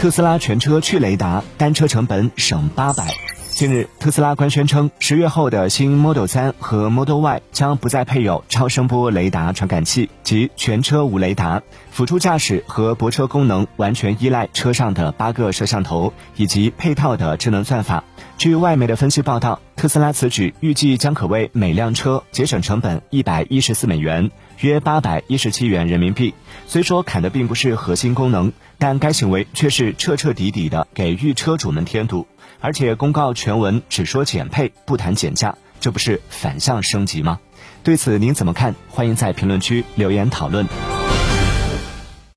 特斯拉全车去雷达，单车成本省八百。近日，特斯拉官宣称，十月后的新 Model 3和 Model Y 将不再配有超声波雷达传感器及全车无雷达，辅助驾驶和泊车功能完全依赖车上的八个摄像头以及配套的智能算法。据外媒的分析报道，特斯拉此举预计将可为每辆车节省成本一百一十四美元，约八百一十七元人民币。虽说砍的并不是核心功能，但该行为却是彻彻底底的给予车主们添堵。而且公告全文只说减配，不谈减价，这不是反向升级吗？对此您怎么看？欢迎在评论区留言讨论。